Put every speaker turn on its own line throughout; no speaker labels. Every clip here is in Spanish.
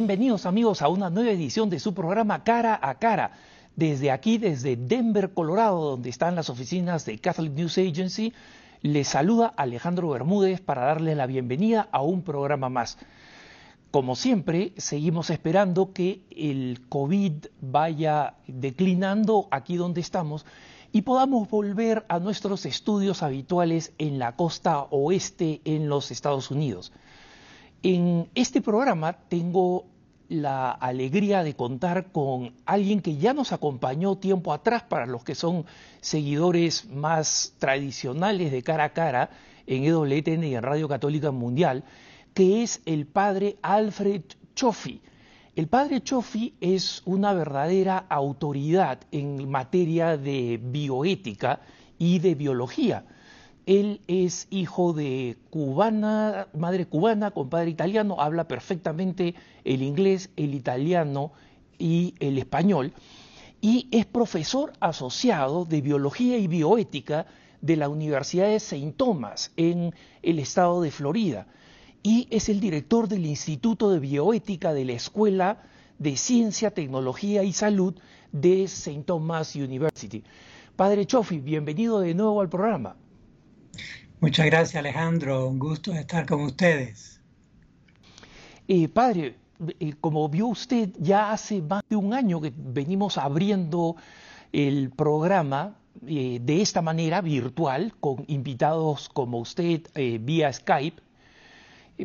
Bienvenidos amigos a una nueva edición de su programa Cara a Cara. Desde aquí, desde Denver, Colorado, donde están las oficinas de Catholic News Agency, les saluda Alejandro Bermúdez para darle la bienvenida a un programa más. Como siempre, seguimos esperando que el COVID vaya declinando aquí donde estamos y podamos volver a nuestros estudios habituales en la costa oeste en los Estados Unidos. En este programa tengo la alegría de contar con alguien que ya nos acompañó tiempo atrás para los que son seguidores más tradicionales de cara a cara en EWTN y en Radio Católica Mundial, que es el padre Alfred Choffi. El padre Choffi es una verdadera autoridad en materia de bioética y de biología. Él es hijo de cubana, madre cubana con padre italiano, habla perfectamente el inglés, el italiano y el español, y es profesor asociado de biología y bioética de la Universidad de St. Thomas en el estado de Florida, y es el director del Instituto de Bioética de la Escuela de Ciencia, Tecnología y Salud de St. Thomas University. Padre Chofi, bienvenido de nuevo al programa.
Muchas gracias Alejandro, un gusto estar con ustedes.
Eh, padre, eh, como vio usted, ya hace más de un año que venimos abriendo el programa eh, de esta manera virtual, con invitados como usted vía Skype,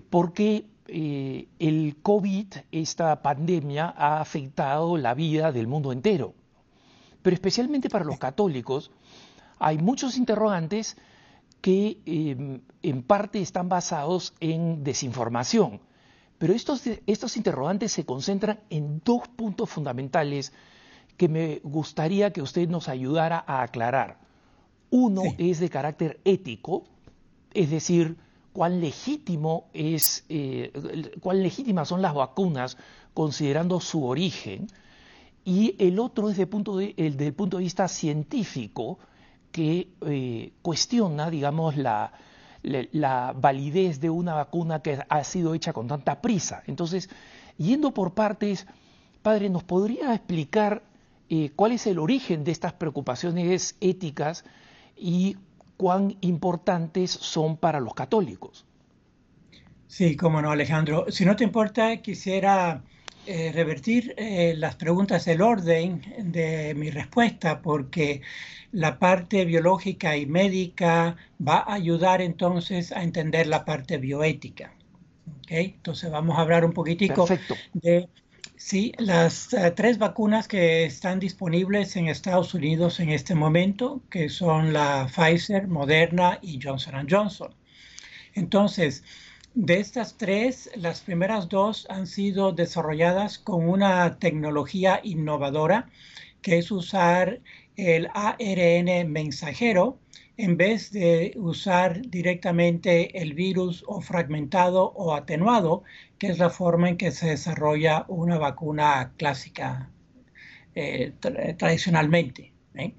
porque el COVID, esta pandemia, ha afectado la vida del mundo entero. Pero especialmente para los católicos, hay muchos interrogantes que em, en parte están basados en desinformación. Pero estos, estos interrogantes se concentran en dos puntos fundamentales que me gustaría que usted nos ayudara a aclarar. Uno es de carácter ético, es decir, cuán legítimo es, eh, cuán legítimas son las vacunas considerando su origen, y el otro es de punto de, el, del punto de vista científico, que eh, cuestiona, digamos, la, validez de una vacuna que ha sido hecha con tanta prisa. Entonces, yendo por partes, padre, ¿nos podría explicar eh, cuál es el origen de estas preocupaciones éticas y cuán importantes son para los católicos?
Sí, cómo no, Alejandro. Si no te importa, quisiera eh, revertir eh, las preguntas, el orden de mi respuesta, porque la parte biológica y médica va a ayudar entonces a entender la parte bioética. ¿Okay? Entonces vamos a hablar un poquitico de sí, las eh, tres vacunas que están disponibles en Estados Unidos en este momento, que son la Pfizer, Moderna y Johnson Johnson. Entonces, de estas tres, las primeras dos han sido desarrolladas con una tecnología innovadora, que es usar el ARN mensajero en vez de usar directamente el virus o fragmentado o atenuado, que es la forma en que se desarrolla una vacuna clásica eh, tradicionalmente. ¿eh?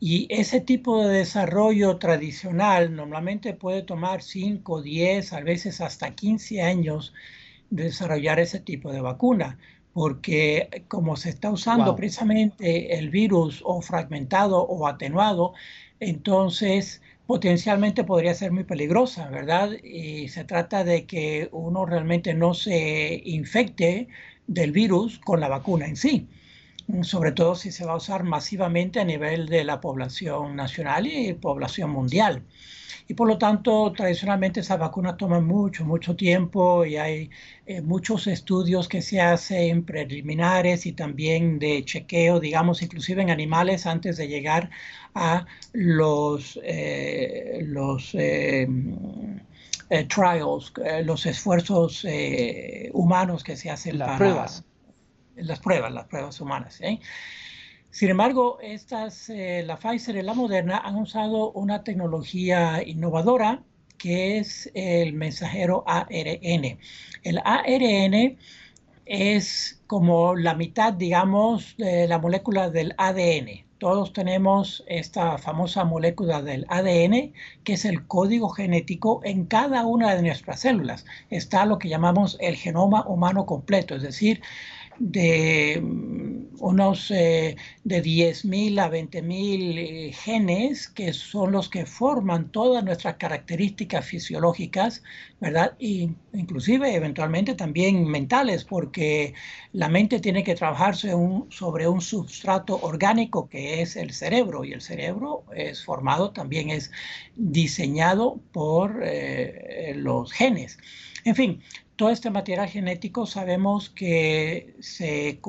Y ese tipo de desarrollo tradicional normalmente puede tomar 5, 10, a veces hasta 15 años de desarrollar ese tipo de vacuna, porque como se está usando precisamente el virus o fragmentado o atenuado, entonces potencialmente podría ser muy peligrosa, ¿verdad? Y se trata de que uno realmente no se infecte del virus con la vacuna en sí sobre todo si se va a usar masivamente a nivel de la población nacional y población mundial. Y por lo tanto, tradicionalmente esas vacunas toman mucho, mucho tiempo y hay eh, muchos estudios que se hacen preliminares y también de chequeo, digamos, inclusive en animales antes de llegar a los, eh, los eh, trials, los esfuerzos humanos que se hacen
las pruebas
las pruebas, las pruebas humanas. ¿eh? Sin embargo, estas, eh, la Pfizer y la Moderna han usado una tecnología innovadora que es el mensajero ARN. El ARN es como la mitad, digamos, de la molécula del ADN. todos tenemos esta famosa molécula del ADN, que es el código genético en cada una de nuestras células. Está lo que llamamos el genoma humano completo, es decir, de unos eh, de 10.000 a 20.000 eh, genes que son los que forman todas nuestras características fisiológicas, ¿verdad? Y inclusive eventualmente también mentales, porque la mente tiene que trabajarse sobre un substrato orgánico que es el cerebro y el cerebro es formado, también es diseñado por eh, los genes. En fin, todo este material genético sabemos que se,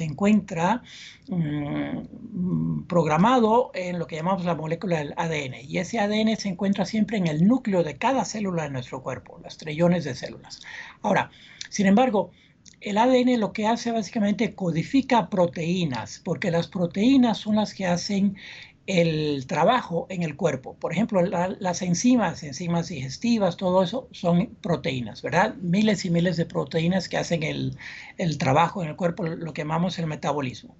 encuentra mm, programado en lo que llamamos la molécula del ADN. Y ese ADN se encuentra siempre en el núcleo de cada célula de nuestro cuerpo, las trillones de células. Ahora, sin embargo, el ADN lo que hace básicamente codifica proteínas, porque las proteínas son las que hacen el trabajo en el cuerpo. Por ejemplo, las enzimas, enzimas digestivas, todo eso son proteínas, ¿verdad? Miles y miles de proteínas que hacen el, el trabajo en el cuerpo, lo que llamamos el metabolismo.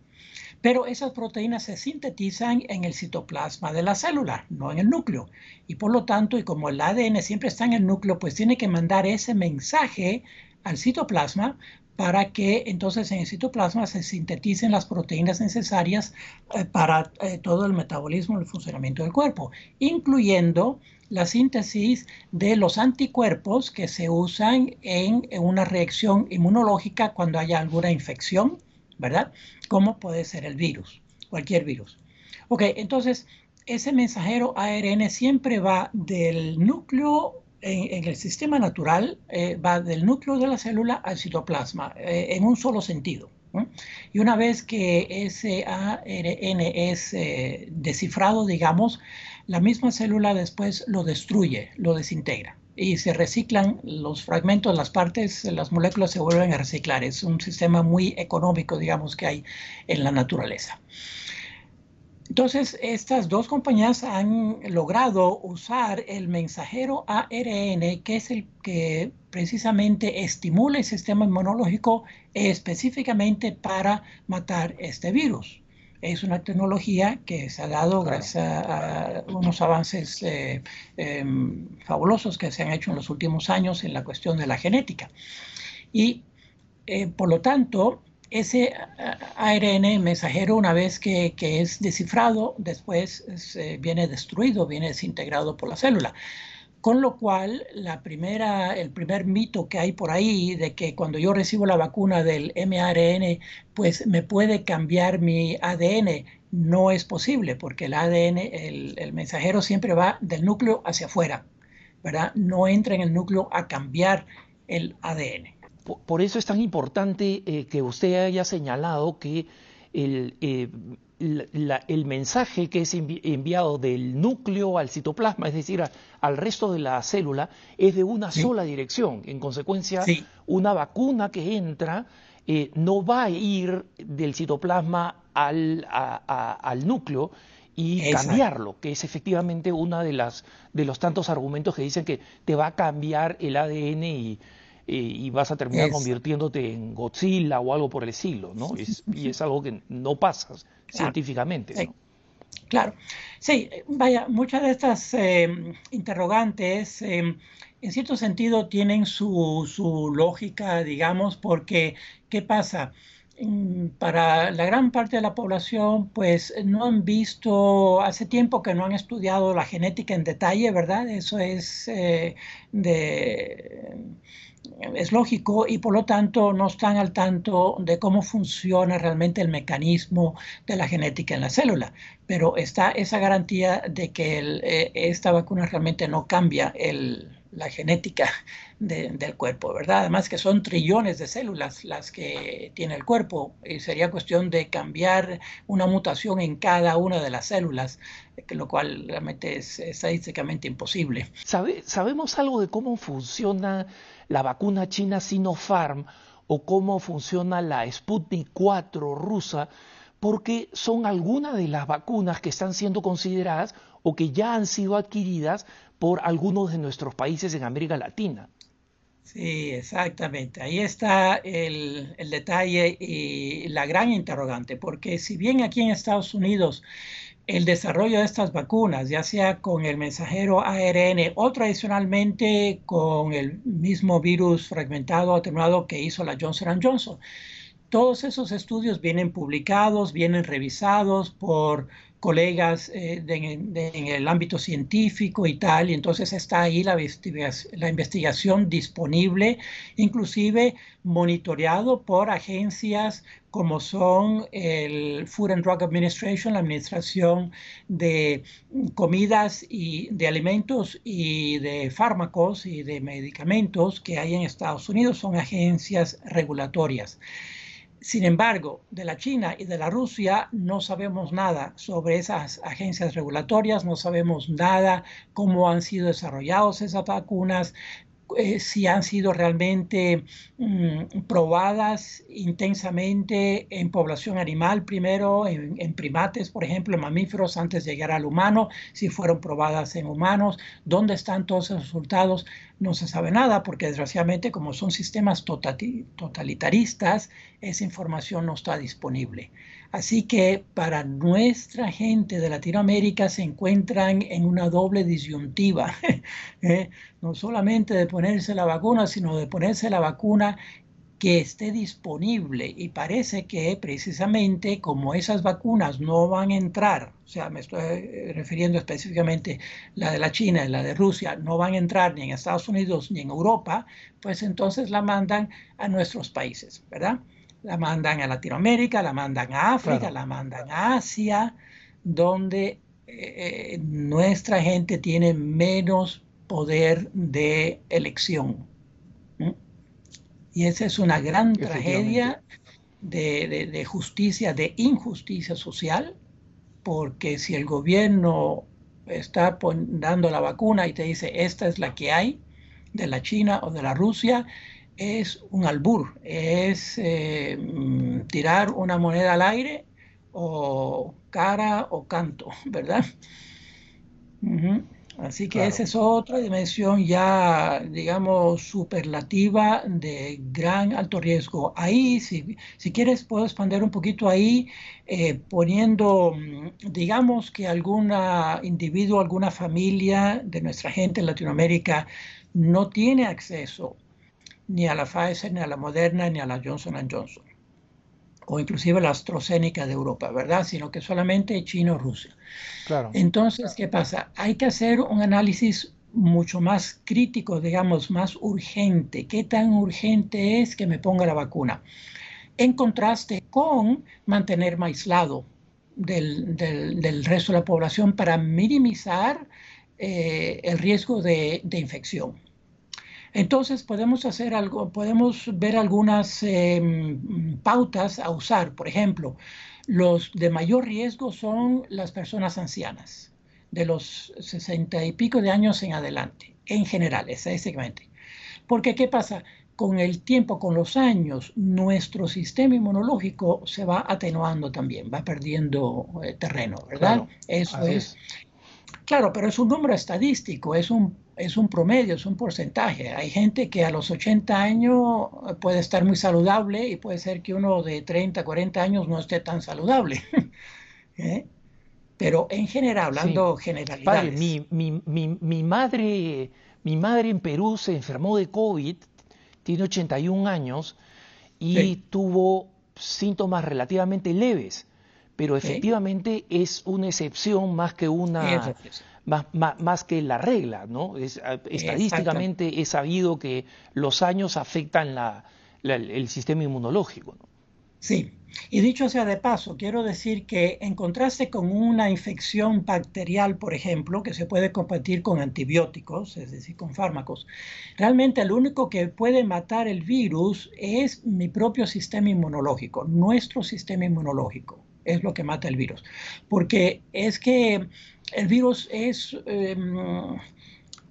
Pero esas proteínas se sintetizan en el citoplasma de la célula, no en el núcleo. Y por lo tanto, y como el ADN siempre está en el núcleo, pues tiene que mandar ese mensaje al citoplasma para que entonces en el citoplasma se sinteticen las proteínas necesarias eh, para eh, todo el metabolismo y el funcionamiento del cuerpo, incluyendo la síntesis de los anticuerpos que se usan en, una reacción inmunológica cuando haya alguna infección, ¿verdad? Como puede ser el virus, cualquier virus. Ok, entonces ese mensajero ARN siempre va del núcleo en, el sistema natural eh, va del núcleo de la célula al citoplasma eh, en un solo sentido. Y una vez que ese ARN es eh, descifrado, digamos, la misma célula después lo destruye, lo desintegra y se reciclan los fragmentos, las partes, las moléculas se vuelven a reciclar. Es un sistema muy económico, digamos, que hay en la naturaleza. Entonces, estas dos compañías han logrado usar el mensajero ARN, que es el que precisamente estimula el sistema inmunológico específicamente para matar este virus. Es una tecnología que se ha dado gracias a unos avances eh, em, fabulosos que se han hecho en los últimos años en la cuestión de la genética. Y eh, por lo tanto, ese ARN mensajero, una vez que, es descifrado, después viene destruido, viene desintegrado por la célula. Con lo cual, la primera, el primer mito que hay por ahí de que cuando yo recibo la vacuna del mRNA, pues me puede cambiar mi ADN, no es posible, porque el ADN, el, el mensajero siempre va del núcleo hacia afuera, ¿verdad? No entra en el núcleo a cambiar el ADN.
Por, eso es tan importante eh, que usted haya señalado que el, eh, el mensaje que es enviado del núcleo al citoplasma, es decir, al resto de la célula, es de una sola dirección. En consecuencia, una vacuna que entra eh, no va a ir del citoplasma al, al núcleo y cambiarlo, que es efectivamente uno de, las, de los tantos argumentos que dicen que te va a cambiar el ADN y y vas a terminar convirtiéndote en Godzilla o algo por el estilo, ¿no? y es algo que no pasa científicamente.
Claro, sí, vaya, muchas de estas eh, interrogantes eh, en cierto sentido tienen su, su lógica, digamos, porque ¿qué pasa? Para la gran parte de la población, pues no han visto, hace tiempo que no han estudiado la genética en detalle, ¿verdad? Eso es eh, de es lógico y por lo tanto no están al tanto de cómo funciona realmente el mecanismo de la genética en la célula. Pero está esa garantía de que eh, esta vacuna realmente no cambia la genética del cuerpo, ¿verdad? Además que son trillones de células las que tiene el cuerpo y sería cuestión de cambiar una mutación en cada una de las células, lo cual realmente es estadísticamente imposible.
¿Sabemos algo de cómo funciona la vacuna china Sinopharm o cómo funciona la Sputnik 4 rusa, porque son algunas de las vacunas que están siendo consideradas o que ya han sido adquiridas por algunos de nuestros países en América Latina.
Sí, exactamente. Ahí está el, el, detalle y la gran interrogante, porque si bien aquí en Estados Unidos el desarrollo de estas vacunas, ya sea con el mensajero ARN o tradicionalmente con el mismo virus fragmentado atenuado que hizo la Johnson Johnson, todos esos estudios vienen publicados, vienen revisados por colegas eh, en el ámbito científico y tal, y entonces está ahí la, la investigación disponible, inclusive monitoreado por agencias como son el Food and Drug Administration, la Administración de Comidas y de Alimentos y de Fármacos y de Medicamentos que hay en Estados Unidos, son agencias regulatorias. Sin embargo, de la China y de la Rusia no sabemos nada sobre esas agencias regulatorias, no sabemos nada cómo han sido desarrolladas esas vacunas, eh, si han sido realmente mm, probadas intensamente en población animal primero, en, primates, por ejemplo, en mamíferos antes de llegar al humano, si fueron probadas en humanos, dónde están todos esos resultados, no se sabe nada porque desgraciadamente como son sistemas totalitaristas, esa información no está disponible. Así que para nuestra gente de Latinoamérica se encuentran en una doble disyuntiva, ¿eh? No solamente de ponerse la vacuna, sino de ponerse la vacuna que esté disponible y parece que precisamente como esas vacunas no van a entrar, o sea, me estoy refiriendo específicamente la de la China y la de Rusia, no van a entrar ni en Estados Unidos ni en Europa, pues entonces la mandan a nuestros países, ¿verdad? la mandan a Latinoamérica, la mandan a África, la mandan a Asia, donde eh, nuestra gente tiene menos poder de elección. Y esa es una gran tragedia de, justicia, de injusticia social, porque si el gobierno está dando la vacuna y te dice, esta es la que hay, de la China o de la Rusia, es un albur, es eh, mm, tirar una moneda al aire o cara o canto, ¿verdad? Así que esa es otra dimensión ya, digamos, superlativa de gran alto riesgo. Ahí, si, si quieres, puedo expandir un poquito ahí, eh, poniendo, mm, digamos que algún individuo, alguna familia de nuestra gente en Latinoamérica no tiene acceso ni a la Pfizer, ni a la Moderna, ni a la Johnson Johnson, o inclusive la AstraZeneca de Europa, ¿verdad? Sino que solamente China o Rusia. Claro. Entonces, ¿qué pasa? Hay que hacer un análisis mucho más crítico, digamos, más urgente. ¿Qué tan urgente es que me ponga la vacuna? En contraste con mantenerme aislado del, del, resto de la población para minimizar eh, el riesgo de, de infección. Entonces podemos hacer algo, podemos ver algunas em, pautas a usar. Por ejemplo, los de mayor riesgo son las personas ancianas, de los 60 y pico de años en adelante, en general, estadísticamente. Porque, ¿qué pasa? Con el tiempo, con los años, nuestro sistema inmunológico se va atenuando también, va perdiendo eh, terreno, ¿verdad? Eso es. Claro, pero es un número estadístico, es un es un promedio, es un porcentaje. Hay gente que a los 80 años puede estar muy saludable y puede ser que uno de 30, 40 años no esté tan saludable. ¿Eh? Pero en general, hablando generalidades.
mi, mi, madre, mi madre en Perú se enfermó de COVID, tiene 81 años y tuvo síntomas relativamente leves, pero efectivamente es una excepción más que una más, más, que la regla, ¿no? Es, estadísticamente es sabido que los años afectan la, el sistema inmunológico. ¿no?
Sí, y dicho sea de paso, quiero decir que en contraste con una infección bacterial, por ejemplo, que se puede combatir con antibióticos, es decir, con fármacos, realmente el único que puede matar el virus es mi propio sistema inmunológico, nuestro sistema inmunológico es lo que mata el virus. Porque es que el virus es, em,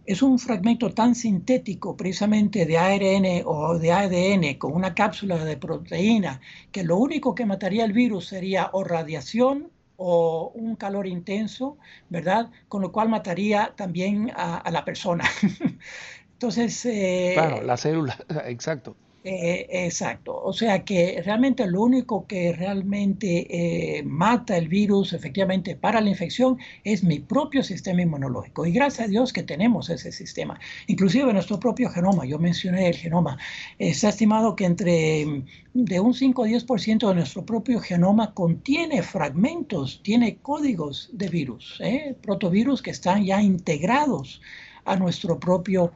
es un fragmento tan sintético precisamente de ARN o de ADN con una cápsula de proteína que lo único que mataría el virus sería o radiación o un calor intenso, ¿verdad? Con lo cual mataría también a, la persona.
Entonces... claro, la célula, exacto.
Eh, exacto. O sea que realmente lo único que realmente eh, mata el virus efectivamente para la infección es mi propio sistema inmunológico. Y gracias a Dios que tenemos ese sistema. Inclusive nuestro propio genoma, yo mencioné el genoma, está estimado que entre mm, de un 5 a 10% de nuestro propio genoma contiene fragmentos, tiene códigos de virus, ¿eh? protovirus que están ya integrados a nuestro propio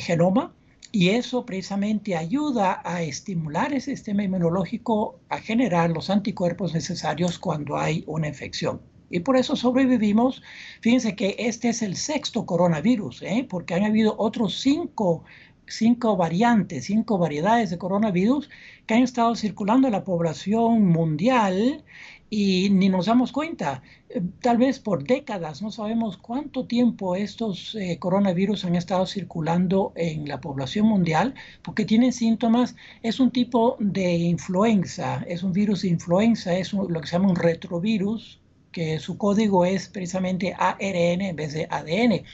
genoma y eso precisamente ayuda a estimular el sistema inmunológico a generar los anticuerpos necesarios cuando hay una infección. Y por eso sobrevivimos. Fíjense que este es el sexto coronavirus, ¿eh? porque han habido otros cinco, cinco variantes, cinco variedades de coronavirus que han estado circulando en la población mundial y ni nos damos cuenta. Eh, tal vez por décadas, no sabemos cuánto tiempo estos eh, coronavirus han estado circulando en la población mundial, porque tienen síntomas, es un tipo de influenza, es un virus de influenza, es lo que se llama un retrovirus, que su código es precisamente ARN en vez de ADN.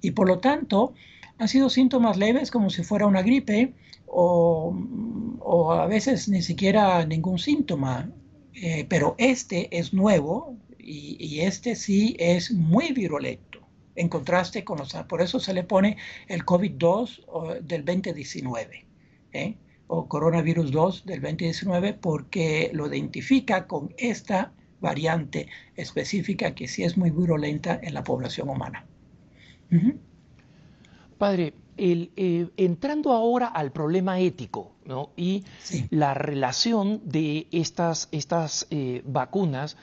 Y por lo tanto, han sido síntomas leves como si fuera una gripe o a veces ni siquiera ningún síntoma. Eh, pero este es nuevo y, este sí es muy virulento en contraste con los... Por eso se le pone el COVID-2 del 2019 ¿eh? o coronavirus 2 del 2019 porque lo identifica con esta variante específica que sí es muy virulenta en la población humana.
Padre, eh, entrando ahora al problema ético y la relación de estas, estas eh, vacunas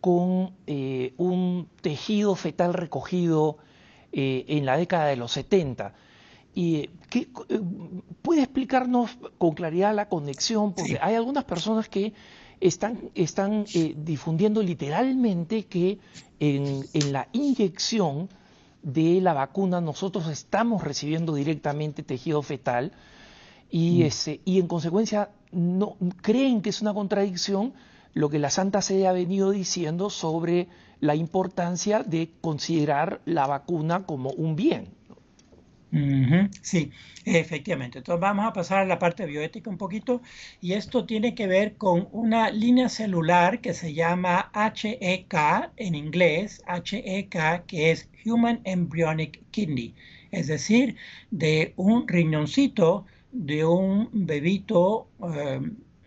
con eh, un tejido fetal recogido en la década de los 70. Y, ¿Puede explicarnos con claridad la conexión? Porque hay algunas personas que están, están difundiendo literalmente que en, en la inyección de la vacuna nosotros estamos recibiendo directamente tejido fetal y, mm. ese, y en consecuencia no, creen que es una contradicción lo que la Santa Sede ha venido diciendo sobre la importancia de considerar la vacuna como un bien.
Sí, efectivamente. Entonces vamos a pasar a la parte bioética un poquito y esto tiene que ver con una línea celular que se llama HEK en inglés, HEK que es Human Embryonic Kidney, es decir, de un riñoncito de un bebito eh,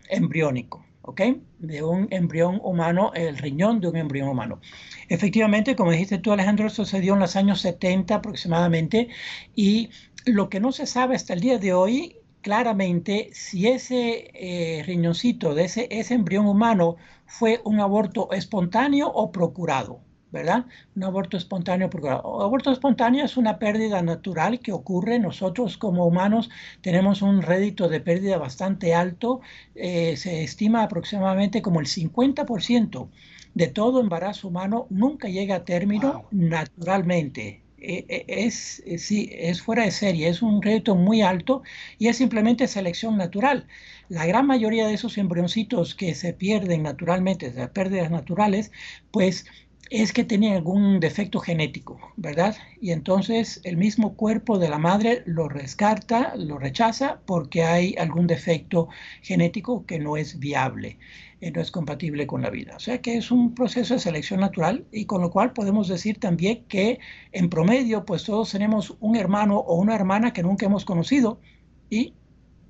embriónico. ¿Ok? De un embrión humano, el riñón de un embrión humano. Efectivamente, como dijiste tú, Alejandro, sucedió en los años 70 aproximadamente y lo que no se sabe hasta el día de hoy claramente si ese eh, riñoncito de ese, ese embrión humano fue un aborto espontáneo o procurado. ¿Verdad? Un aborto espontáneo. Porque aborto espontáneo es una pérdida natural que ocurre. Nosotros como humanos tenemos un rédito de pérdida bastante alto. Eh, se estima aproximadamente como el 50% de todo embarazo humano nunca llega a término naturalmente. E, e, es, sí, es fuera de serie, es un rédito muy alto y es simplemente selección natural. La gran mayoría de esos embrioncitos que se pierden naturalmente, de pérdidas naturales, pues es que tenía algún defecto genético, ¿verdad? Y entonces el mismo cuerpo de la madre lo descarta, lo rechaza porque hay algún defecto genético que no es viable, no es compatible con la vida. O sea que es un proceso de selección natural y con lo cual podemos decir también que en promedio pues todos tenemos un hermano o una hermana que nunca hemos conocido y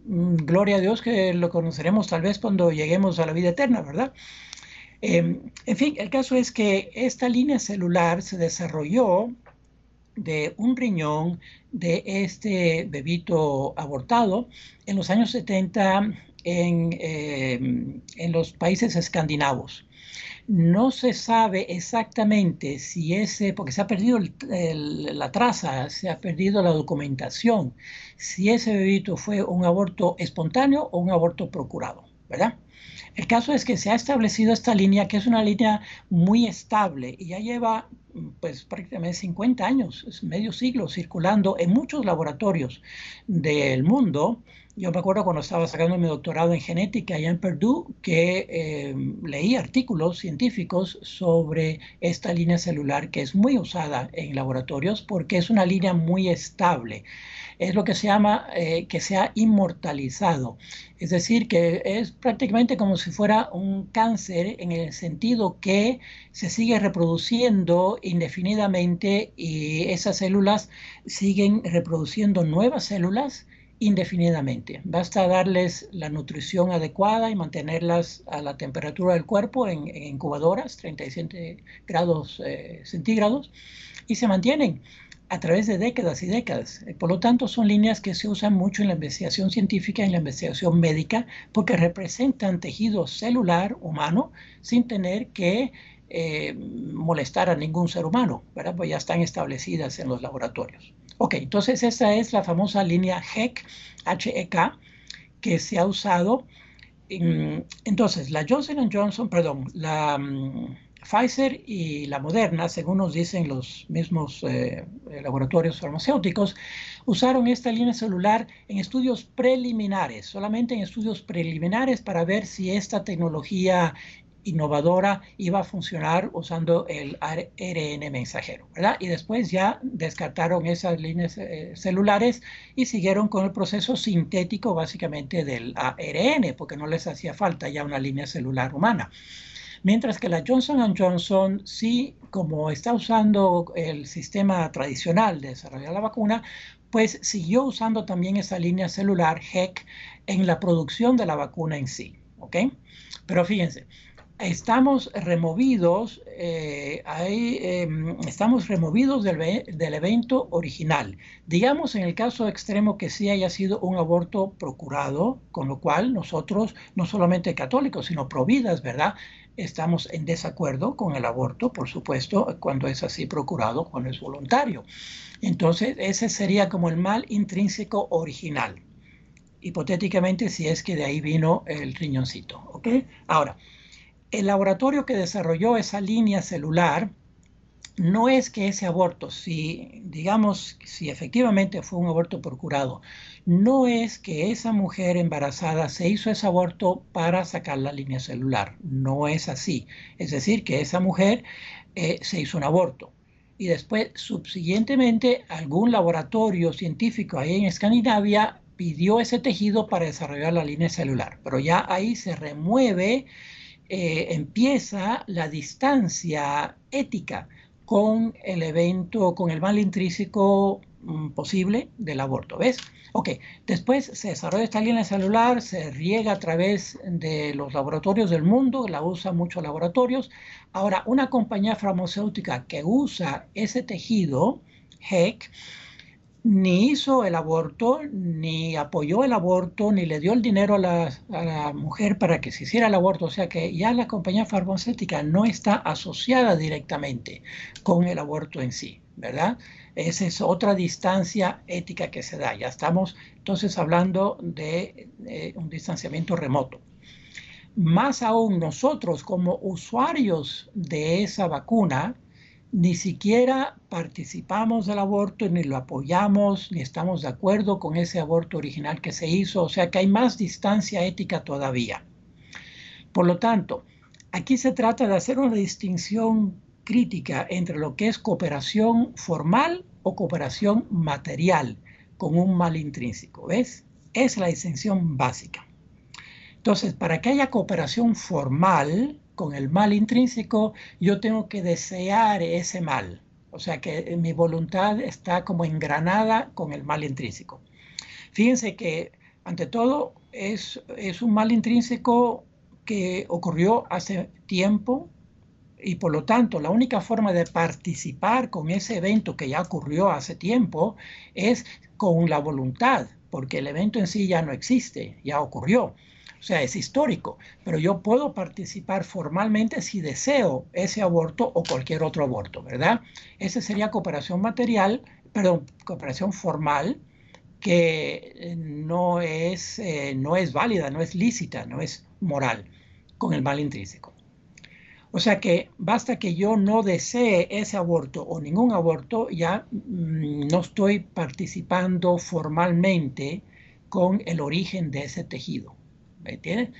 mm, gloria a Dios que lo conoceremos tal vez cuando lleguemos a la vida eterna, ¿verdad? Em, en fin, el caso es que esta línea celular se desarrolló de un riñón de este bebito abortado en los años 70 em, en, los países escandinavos. No se sabe exactamente si ese, porque se ha perdido la traza, se ha perdido la documentación, si ese bebito fue un aborto espontáneo o un aborto procurado, ¿verdad? El caso es que se ha establecido esta línea, que es una línea muy estable y ya lleva pues prácticamente 50 años, medio siglo circulando en muchos laboratorios del mundo Yo me acuerdo cuando estaba sacando mi doctorado en genética allá en Purdue que eh, leí artículos científicos sobre esta línea celular que es muy usada en laboratorios porque es una línea muy estable. Es lo que se llama eh, que se ha inmortalizado. Es decir, que es prácticamente como si fuera un cáncer en el sentido que se sigue reproduciendo indefinidamente y esas células siguen reproduciendo nuevas células indefinidamente. Basta darles la nutrición adecuada y mantenerlas a la temperatura del cuerpo en, incubadoras, 37 grados eh, centígrados, y se mantienen a través de décadas y décadas. Por lo tanto, son líneas que se usan mucho en la investigación científica y en la investigación médica porque representan tejido celular humano sin tener que eh, molestar a ningún ser humano, ¿verdad? Pues ya están establecidas en los laboratorios. Ok, entonces esa es la famosa línea HEC, HEK, que se ha usado. entonces, la Johnson Johnson, perdón, la mm, Pfizer y la Moderna, según nos dicen los mismos eh, laboratorios farmacéuticos, usaron esta línea celular en estudios preliminares, solamente en estudios preliminares para ver si esta tecnología innovadora iba a funcionar usando el ARN mensajero, ¿verdad? Y después ya descartaron esas líneas eh, celulares y siguieron con el proceso sintético básicamente del ARN, porque no les hacía falta ya una línea celular humana. Mientras que la Johnson Johnson sí, como está usando el sistema tradicional de desarrollar la vacuna, pues siguió usando también esa línea celular HEC en la producción de la vacuna en sí, ¿ok? Pero fíjense, estamos removidos, eh, em, estamos removidos del, del, evento original. Digamos en el caso extremo que sí haya sido un aborto procurado, con lo cual nosotros, no solamente católicos, sino providas, ¿verdad? Estamos en desacuerdo con el aborto, por supuesto, cuando es así procurado, cuando es voluntario. Entonces, ese sería como el mal intrínseco original. Hipotéticamente, si es que de ahí vino el riñoncito, ¿ok? Ahora, el laboratorio que desarrolló esa línea celular no es que ese aborto, si digamos, si efectivamente fue un aborto procurado, no es que esa mujer embarazada se hizo ese aborto para sacar la línea celular, no es así. Es decir, que esa mujer eh, se hizo un aborto. Y después, subsiguientemente, algún laboratorio científico ahí en Escandinavia pidió ese tejido para desarrollar la línea celular, pero ya ahí se remueve eh, empieza la distancia ética con el evento, con el mal intrínseco mm, posible del aborto. ¿Ves? Ok, después se desarrolla esta línea celular, se riega a través de los laboratorios del mundo, la usa muchos laboratorios. Ahora, una compañía farmacéutica que usa ese tejido, HEC, ni hizo el aborto, ni apoyó el aborto, ni le dio el dinero a la, mujer para que se hiciera el aborto. O sea que ya la compañía farmacéutica no está asociada directamente con el aborto en sí, ¿verdad? Esa es otra distancia ética que se da. Ya estamos entonces hablando de un distanciamiento remoto. Más aún nosotros como usuarios de esa vacuna, ni siquiera participamos del aborto, ni lo apoyamos, ni estamos de acuerdo con ese aborto original que se hizo, o sea que hay más distancia ética todavía. Por lo tanto, aquí se trata de hacer una distinción crítica entre lo que es cooperación formal o cooperación material con un mal intrínseco, ¿ves? Es la distinción básica. Entonces, para que haya cooperación formal, con el mal intrínseco, yo tengo que desear ese mal. O sea que mi voluntad está como engranada con el mal intrínseco. Fíjense que, ante todo, es, es un mal intrínseco que ocurrió hace tiempo y por lo tanto la única forma de participar con ese evento que ya ocurrió hace tiempo es con la voluntad, porque el evento en sí ya no existe, ya ocurrió. O sea, es histórico, pero yo puedo participar formalmente si deseo ese aborto o cualquier otro aborto, ¿verdad? Esa sería cooperación material, perdón, cooperación formal, que eh, no es, eh, no es válida, no es lícita, no es moral, con el mal intrínseco. O sea que basta que yo no desee ese aborto o ningún aborto, ya mm, no estoy participando formalmente con el origen de ese tejido. ¿Me entiendes?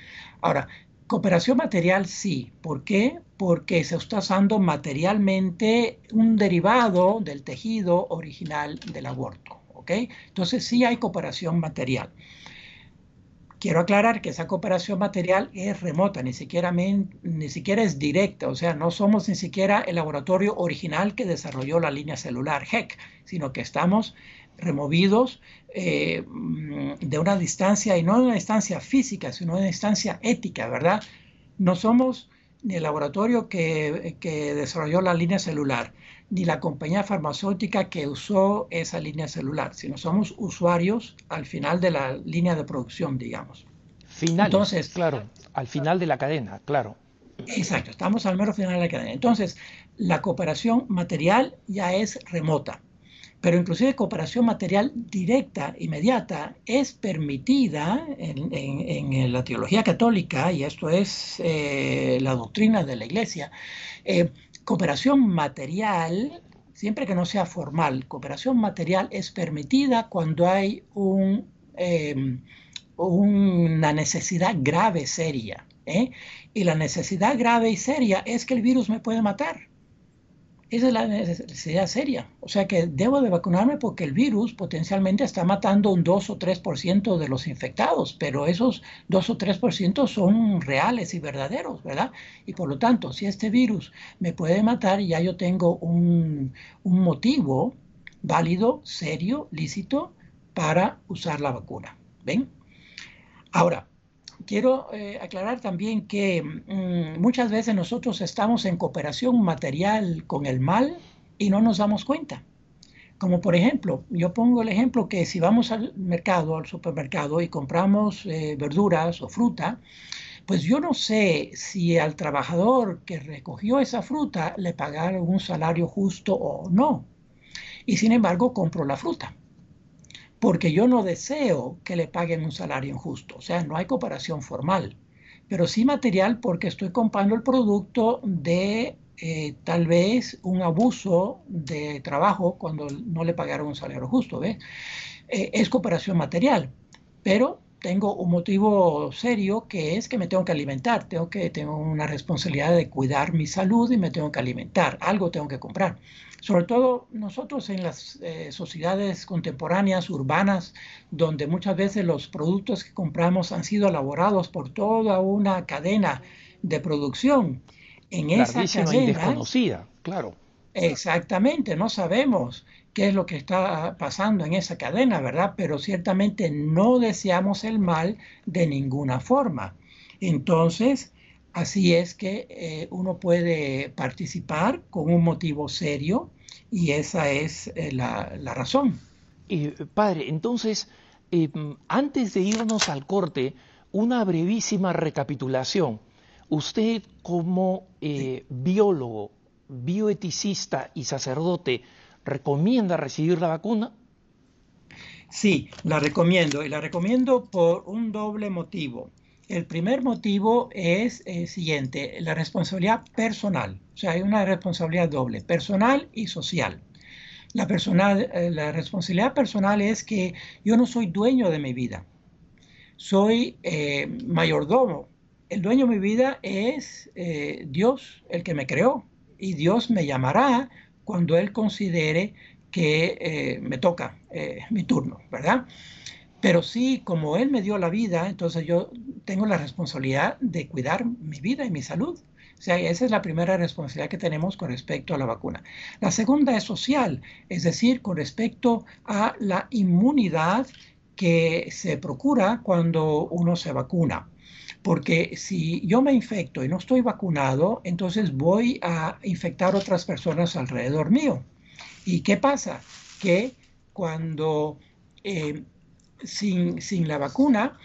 Ahora, cooperación material sí. ¿Por qué? Porque se está usando materialmente un derivado del tejido original del aborto. ¿Ok? Entonces sí hay cooperación material. Quiero aclarar que esa cooperación material es remota, ni siquiera, ni siquiera es directa, o sea, no somos ni siquiera el laboratorio original que desarrolló la línea celular HEC, sino que estamos removidos eh, de una distancia, y no de una distancia física, sino de una distancia ética, ¿verdad? No somos ni el laboratorio que, que desarrolló la línea celular, ni la compañía farmacéutica que usó esa línea celular, sino somos usuarios al final de la línea de producción, digamos.
Final, Entonces, claro, al final de la cadena, claro.
Exacto, estamos al mero final de la cadena. Entonces, la cooperación material ya es remota, pero inclusive cooperación material directa, inmediata, es permitida en, la teología católica, y esto es eh, la doctrina de la Iglesia. Eh, cooperación material, siempre que no sea formal, cooperación material es permitida cuando hay em, una necesidad grave, seria. ¿eh? Y la necesidad grave y seria es que el virus me puede matar. Esa es la necesidad seria. O sea que debo de vacunarme porque el virus potencialmente está matando un 2 o 3% de los infectados, pero esos 2 o 3% son reales y verdaderos, ¿verdad? Y por lo tanto, si este virus me puede matar, ya yo tengo un, un motivo válido, serio, lícito para usar la vacuna. ¿Ven? Ahora, quiero eh, aclarar también que mm, muchas veces nosotros estamos en cooperación material con el mal y no nos damos cuenta. Como por ejemplo, yo pongo el ejemplo que si vamos al mercado, al supermercado y compramos eh, verduras o fruta, pues yo no sé si al trabajador que recogió esa fruta le pagaron un salario justo o no. Y sin embargo compro la fruta porque yo no deseo que le paguen un salario injusto, o sea, no hay cooperación formal, pero sí material porque estoy comprando el producto de eh, tal vez un abuso de trabajo cuando no le pagaron un salario justo, ¿ves? Eh, es cooperación material, pero tengo un motivo serio que es que me tengo que alimentar, tengo que tengo una responsabilidad de cuidar mi salud y me tengo que alimentar, algo tengo que comprar sobre todo nosotros en las eh, sociedades contemporáneas, urbanas, donde muchas veces los productos que compramos han sido elaborados por toda una cadena de producción.
En esa cadena, y desconocida, claro.
Exactamente, no sabemos qué es lo que está pasando en esa cadena, ¿verdad? Pero ciertamente no deseamos el mal de ninguna forma. Entonces, Así es que eh, uno puede participar con un motivo serio y esa es eh, la, razón.
Eh, padre, entonces, antes de irnos al corte, una brevísima recapitulación. Usted como biólogo, bioeticista y sacerdote, ¿recomienda recibir la vacuna?
Sí, la recomiendo y la recomiendo por un doble motivo. El primer motivo es el siguiente, la responsabilidad personal. O sea, hay una responsabilidad doble, personal y social. La, personal, eh, la responsabilidad personal es que yo no soy dueño de mi vida, soy eh, mayordomo. El dueño de mi vida es eh, Dios, el que me creó, y Dios me llamará cuando Él considere que me toca mi turno, ¿verdad? Pero sí, como Él me dio la vida, entonces yo tengo la responsabilidad de cuidar mi vida y mi salud. O sea, esa es la primera responsabilidad que tenemos con respecto a la vacuna. La segunda es social, es decir, con respecto a la inmunidad que se procura cuando uno se vacuna. Porque si yo me infecto y no estoy vacunado, entonces voy a infectar otras personas alrededor mío. ¿Y qué pasa? Que cuando eh, sin, sin la vacuna,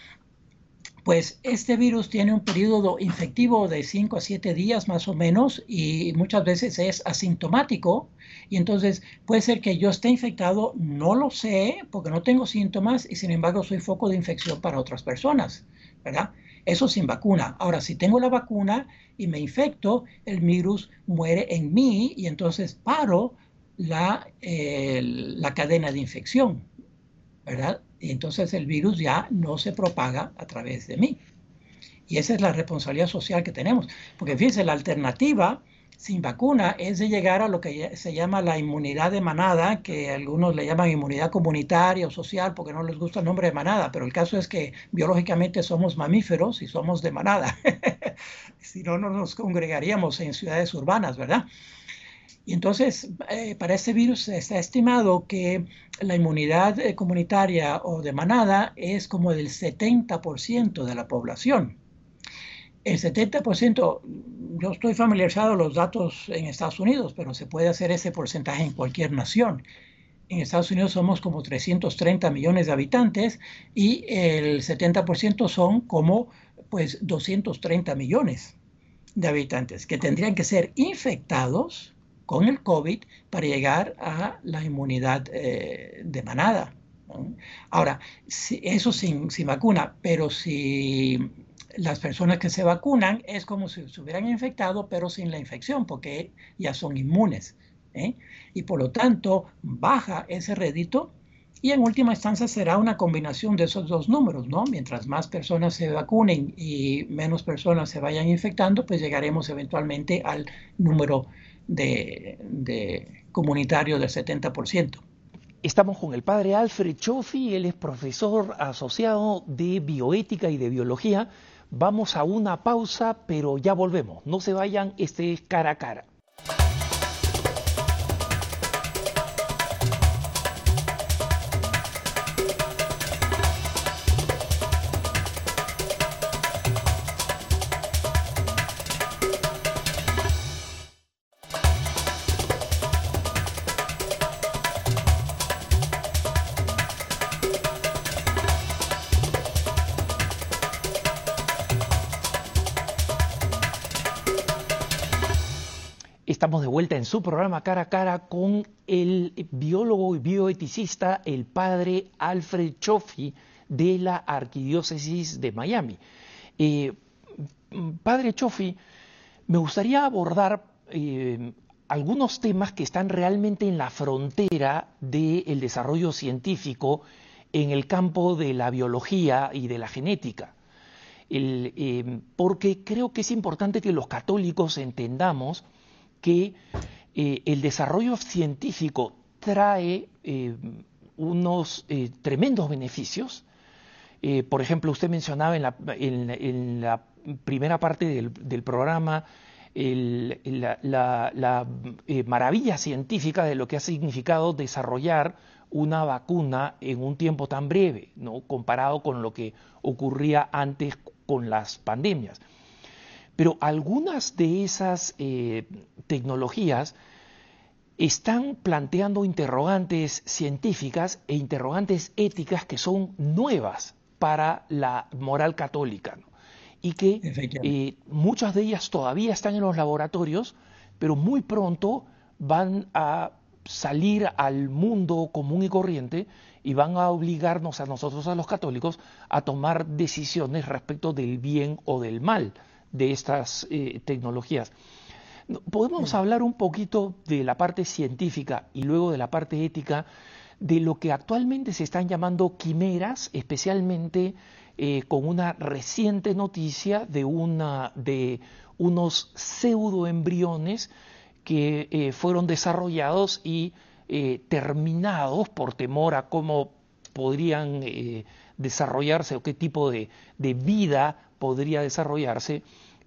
pues este virus tiene un periodo infectivo de 5 a 7 días más o menos y muchas veces es asintomático y entonces puede ser que yo esté infectado, no lo sé porque no tengo síntomas y sin embargo soy foco de infección para otras personas, ¿verdad? Eso sin vacuna. Ahora, si tengo la vacuna y me infecto, el virus muere en mí y entonces paro la, la cadena de infección. ¿Verdad? Y entonces el virus ya no se propaga a través de mí. Y esa es la responsabilidad social que tenemos. Porque fíjense, la alternativa sin vacuna es de llegar a lo que se llama la inmunidad de manada, que algunos le llaman inmunidad comunitaria o social porque no les gusta el nombre de manada, pero el caso es que biológicamente somos mamíferos y somos de manada. si no, no nos congregaríamos en ciudades urbanas, ¿verdad? Y entonces, eh, para este virus está estimado que la inmunidad eh, comunitaria o de manada es como del 70% de la población. El 70%, yo estoy familiarizado con los datos en Estados Unidos, pero se puede hacer ese porcentaje en cualquier nación. En Estados Unidos somos como 330 millones de habitantes y el 70% son como pues 230 millones de habitantes que tendrían que ser infectados con el COVID para llegar a la inmunidad eh, de manada. Ahora, eso sin, vacuna, pero si las personas que se vacunan es como si se hubieran infectado, pero sin la infección, porque ya son inmunes. ¿eh? Y por lo tanto, baja ese rédito y en última instancia será una combinación de esos dos números, ¿no? Mientras más personas se vacunen y menos personas se vayan infectando, pues llegaremos eventualmente al número de, comunitario del 70%.
Estamos con el padre Alfred Chofi, él es profesor asociado de bioética y de biología Vamos a una pausa, pero ya volvemos. No se vayan, este es cara a cara. Estamos de vuelta en su programa cara a cara con el biólogo y bioeticista, el padre Alfred Chofi de la Arquidiócesis de Miami. Eh, padre Chofi, me gustaría abordar eh, algunos temas que están realmente en la frontera del desarrollo científico en el campo de la biología y de la genética. Eh, porque creo que es importante que los católicos entendamos que eh, el desarrollo científico trae eh, unos eh, tremendos beneficios. por ejemplo, usted mencionaba en la, primera parte del, programa la, maravilla científica de lo que ha significado desarrollar una vacuna en un tiempo tan breve, ¿no? comparado con lo que ocurría antes con las pandemias. Pero algunas de esas eh, tecnologías están planteando interrogantes científicas e interrogantes éticas que son nuevas para la moral católica y que eh, muchas de ellas todavía están en los laboratorios, pero muy pronto van a salir al mundo común y corriente y van a obligarnos a nosotros, a los católicos, a tomar decisiones respecto del bien o del mal de estas eh, tecnologías. Podemos hablar un poquito de la parte científica y luego de la parte ética de lo que actualmente se están llamando quimeras, especialmente eh, con una reciente noticia de, una, de unos pseudoembriones que eh, fueron desarrollados y terminados por temor a cómo podrían desarrollarse o qué tipo de, de vida podría desarrollarse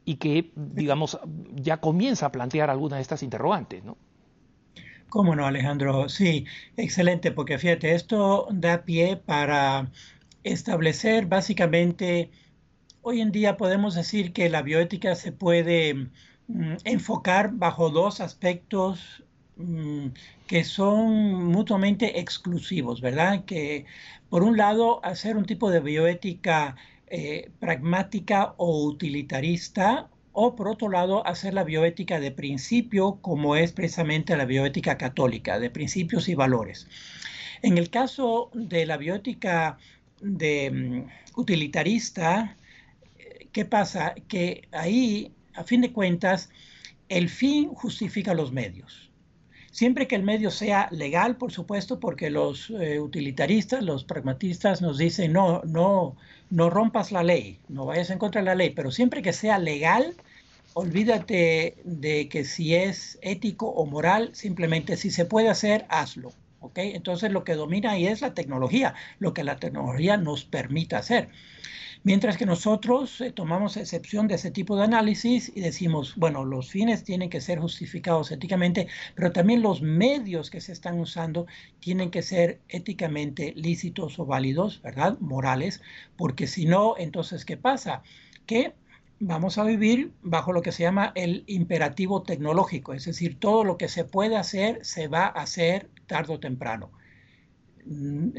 y que, digamos, ya comienza a plantear algunas de estas interrogantes, ¿no?
¿Cómo no, Alejandro? Sí, excelente, porque fíjate, esto da pie para establecer básicamente, hoy en día podemos decir que la bioética se puede mm, enfocar bajo dos aspectos que son mutuamente exclusivos, ¿verdad? Que por un lado, hacer un tipo de bioética eh, pragmática o utilitarista, o por otro lado, hacer la bioética de principio, como es precisamente la bioética católica, de principios y valores. En el caso de la bioética de mm, utilitarista, eh, ¿qué pasa? Que ahí, a fin de cuentas, el fin justifica los medios. Siempre que el medio sea legal, por supuesto, porque los eh, utilitaristas, los pragmatistas nos dicen, no, no, no rompas la ley, no vayas en contra de la ley, pero siempre que sea legal, olvídate de que si es ético o moral, simplemente si se puede hacer, hazlo. ¿ok? Entonces lo que domina ahí es la tecnología, lo que la tecnología nos permite hacer. Mientras que nosotros eh, tomamos excepción de ese tipo de análisis y decimos, bueno, los fines tienen que ser justificados éticamente, pero también los medios que se están usando tienen que ser éticamente lícitos o válidos, ¿verdad? Morales, porque si no, entonces, ¿qué pasa? Que vamos a vivir bajo lo que se llama el imperativo tecnológico, es decir, todo lo que se puede hacer se va a hacer tarde o temprano. Mm,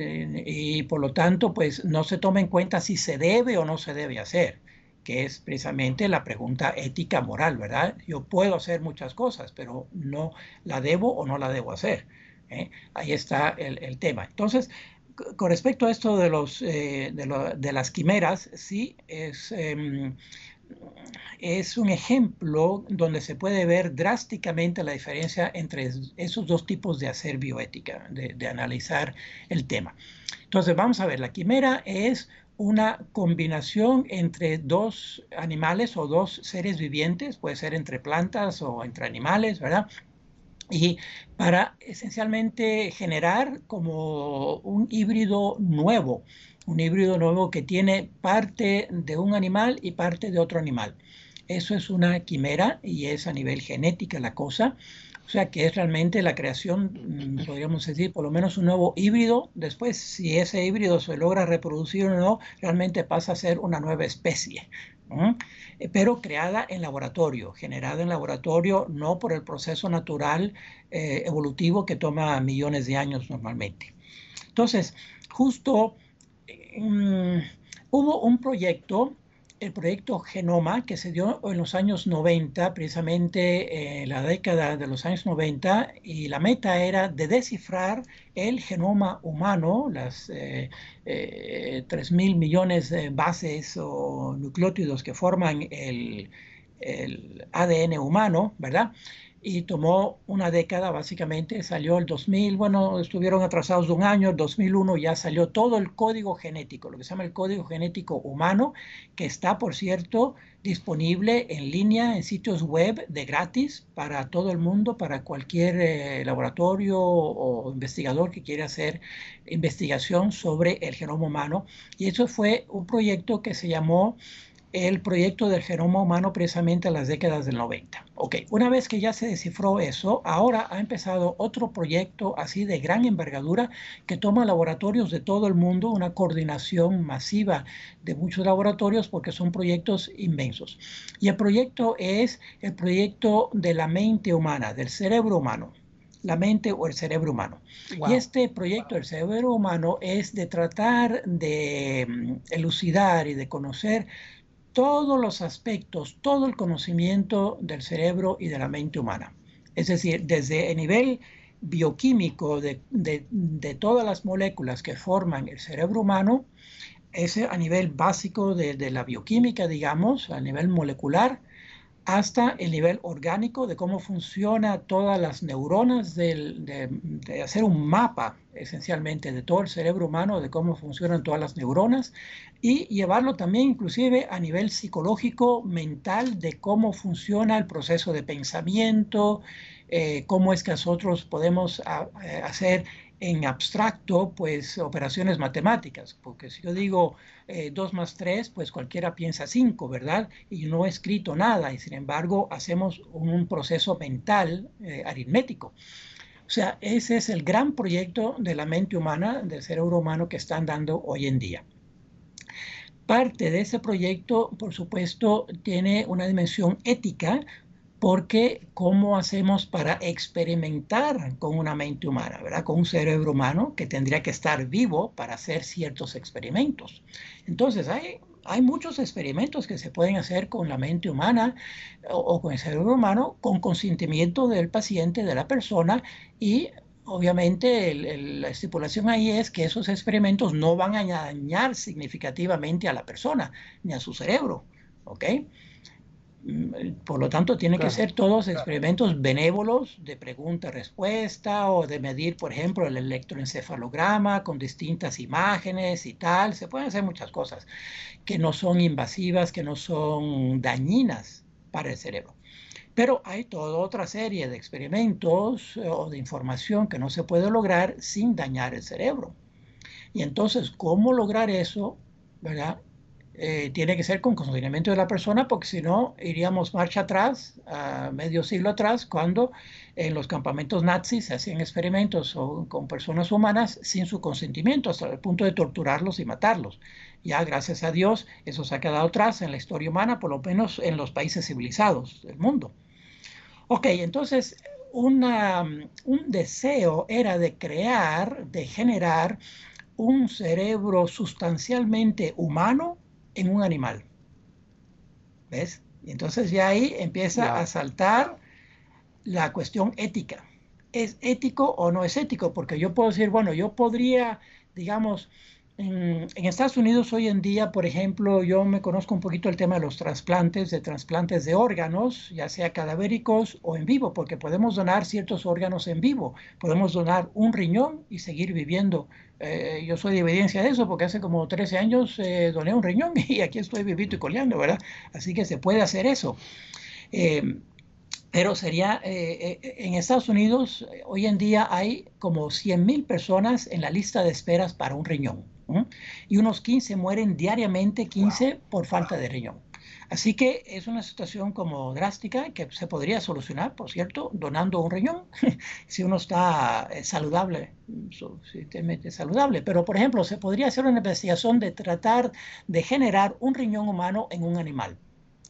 y por lo tanto, pues no se toma en cuenta si se debe o no se debe hacer, que es precisamente la pregunta ética moral, ¿verdad? Yo puedo hacer muchas cosas, pero no la debo o no la debo hacer. ¿eh? Ahí está el, tema. Entonces, con respecto a esto de, los, eh, de, las quimeras, sí, es, em, es un ejemplo donde se puede ver drásticamente la diferencia entre esos dos tipos de hacer bioética, de, analizar el tema. Entonces, vamos a ver, la quimera es una combinación entre dos animales o dos seres vivientes, puede ser entre plantas o entre animales, ¿verdad? Y para esencialmente generar como un híbrido nuevo, un híbrido nuevo que tiene parte de un animal y parte de otro animal. Eso es una quimera y es a nivel genética la cosa. O sea que es realmente la creación, mm, podríamos decir, por lo menos un nuevo híbrido. Después, si ese híbrido se logra reproducir o no, realmente pasa a ser una nueva especie. Eh, pero creada en laboratorio, generada en laboratorio, no por el proceso natural eh, evolutivo que toma millones de años normalmente. Entonces, justo mm, hubo un proyecto el proyecto Genoma, que se dio en los años 90, precisamente en la década de los años 90, y la meta era de descifrar el genoma humano, las eh, eh, 3 mil millones de bases o nucleótidos que forman el, el ADN humano, ¿verdad? Y tomó una década básicamente, salió el 2000, bueno, estuvieron atrasados de un año, el 2001 ya salió todo el código genético, lo que se llama el código genético humano, que está, por cierto, disponible en línea en sitios web de gratis para todo el mundo, para cualquier eh, laboratorio o investigador que quiera hacer investigación sobre el genoma humano. Y eso fue un proyecto que se llamó el proyecto del genoma humano precisamente en las décadas del 90. Ok, una vez que ya se descifró eso, ahora ha empezado otro proyecto así de gran envergadura que toma laboratorios de todo el mundo, una coordinación masiva de muchos laboratorios porque son proyectos inmensos. Y el proyecto es el proyecto de la mente humana, del cerebro humano la mente o el cerebro humano. Y este proyecto del cerebro humano es de tratar de mm, elucidar y de conocer todos los aspectos, todo el conocimiento del cerebro y de la mente humana. Es decir, desde el nivel bioquímico de, todas las moléculas que forman el cerebro humano, ese a nivel básico de, de la bioquímica, digamos, a nivel molecular, hasta el nivel orgánico de cómo funciona todas las neuronas, de, hacer un mapa esencialmente de todo el cerebro humano, de cómo funcionan todas las neuronas y llevarlo también inclusive a nivel psicológico, mental, de cómo funciona el proceso de pensamiento, eh, cómo es que nosotros podemos eh, hacer en abstracto, pues operaciones matemáticas, porque si yo digo 2 eh, más 3, pues cualquiera piensa 5, ¿verdad? Y no he escrito nada, y sin embargo hacemos un proceso mental eh, aritmético. O sea, ese es el gran proyecto de la mente humana, del cerebro humano que están dando hoy en día. Parte de ese proyecto, por supuesto, tiene una dimensión ética, porque ¿cómo hacemos para experimentar con una mente humana, ¿verdad? Con un cerebro humano que tendría que estar vivo para hacer ciertos experimentos. Entonces, hay, hay muchos experimentos que se pueden hacer con la mente humana o, con el cerebro humano con consentimiento del paciente, de la persona y obviamente la estipulación ahí es que esos experimentos no van a dañar significativamente a la persona ni a su cerebro, ¿ok? Mm, por lo tanto, tienen que ser todos experimentos benévolos de pregunta-respuesta o de medir, por ejemplo, el electroencefalograma con distintas imágenes y tal. Se pueden hacer muchas cosas que no son invasivas, que no son dañinas para el cerebro. Pero hay toda otra serie de experimentos eh, o de información que no se puede lograr sin dañar el cerebro. Y entonces, ¿cómo lograr eso? ¿Verdad? Eh, tiene que ser con conocimiento de la persona, porque si no, iríamos marcha atrás, a medio siglo atrás, cuando en los campamentos nazis se hacían experimentos con personas humanas sin su consentimiento, hasta el punto de torturarlos y matarlos. Ya, gracias a Dios, eso se ha quedado atrás en la historia humana, por lo menos en los países civilizados del mundo. Ok, entonces, un deseo era de crear, de generar un cerebro sustancialmente humano en un animal. ¿Ves? Y entonces ya ahí empieza a saltar la cuestión ética. ¿Es ético o no es ético? Porque yo puedo decir, bueno, yo podría, digamos, en, Estados Unidos hoy en día, por ejemplo, yo me conozco un poquito el tema de los trasplantes, de trasplantes de órganos, ya sea cadavéricos o en vivo, porque podemos donar ciertos órganos en vivo. Podemos donar un riñón y seguir viviendo. Eh, yo soy de evidencia de eso, porque hace como 13 años eh, doné un riñón y aquí estoy vivito y coleando, ¿verdad? Así que se puede hacer eso. Eh, pero sería, en Estados Unidos hoy en día hay como 100.000 personas en la lista de esperas para un riñón y unos 15 mueren diariamente, 15 por falta de riñón. Así que es una situación como drástica que se podría solucionar, por cierto, donando un riñón, si uno está eh, saludable, suficientemente saludable. Pero, por ejemplo, se podría hacer una investigación de tratar de generar un riñón humano en un animal.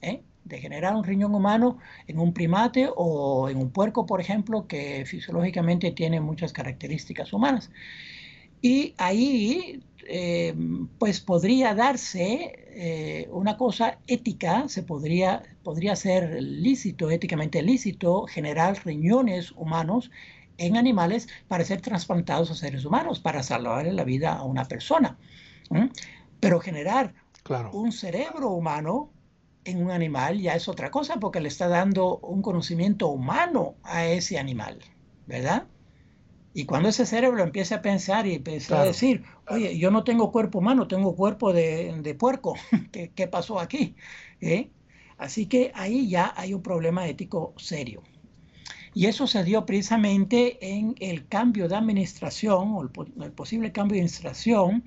¿eh? de generar un riñón humano en un primate o en un puerco, por ejemplo, que fisiológicamente tiene muchas características humanas. Y ahí eh, pues podría darse eh, una cosa ética, se podría, podría ser lícito, éticamente lícito, generar riñones humanos en animales para ser trasplantados a seres humanos, para salvar la vida a una persona. Pero generar un cerebro humano en un animal ya es otra cosa porque le está dando un conocimiento humano a ese animal, ¿verdad? Y cuando ese cerebro empieza a pensar y empieza a decir, oye, yo no tengo cuerpo humano, tengo cuerpo de, puerco, ¿Qué, pasó aquí? ¿Eh? Así que ahí ya hay un problema ético serio. Y eso se dio precisamente en el cambio de administración, o el posible cambio de administración,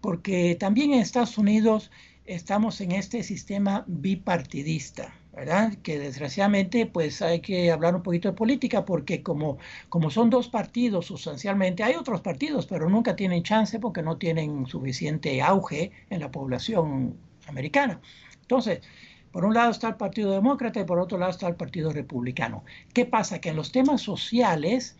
porque también en Estados Unidos estamos en este sistema bipartidista. ¿Verdad? Que desgraciadamente pues hay que hablar un poquito de política porque como, como son dos partidos sustancialmente, hay otros partidos, pero nunca tienen chance porque no tienen suficiente auge en la población americana. Entonces, por un lado está el Partido Demócrata y por otro lado está el Partido Republicano. ¿Qué pasa? Que en los temas sociales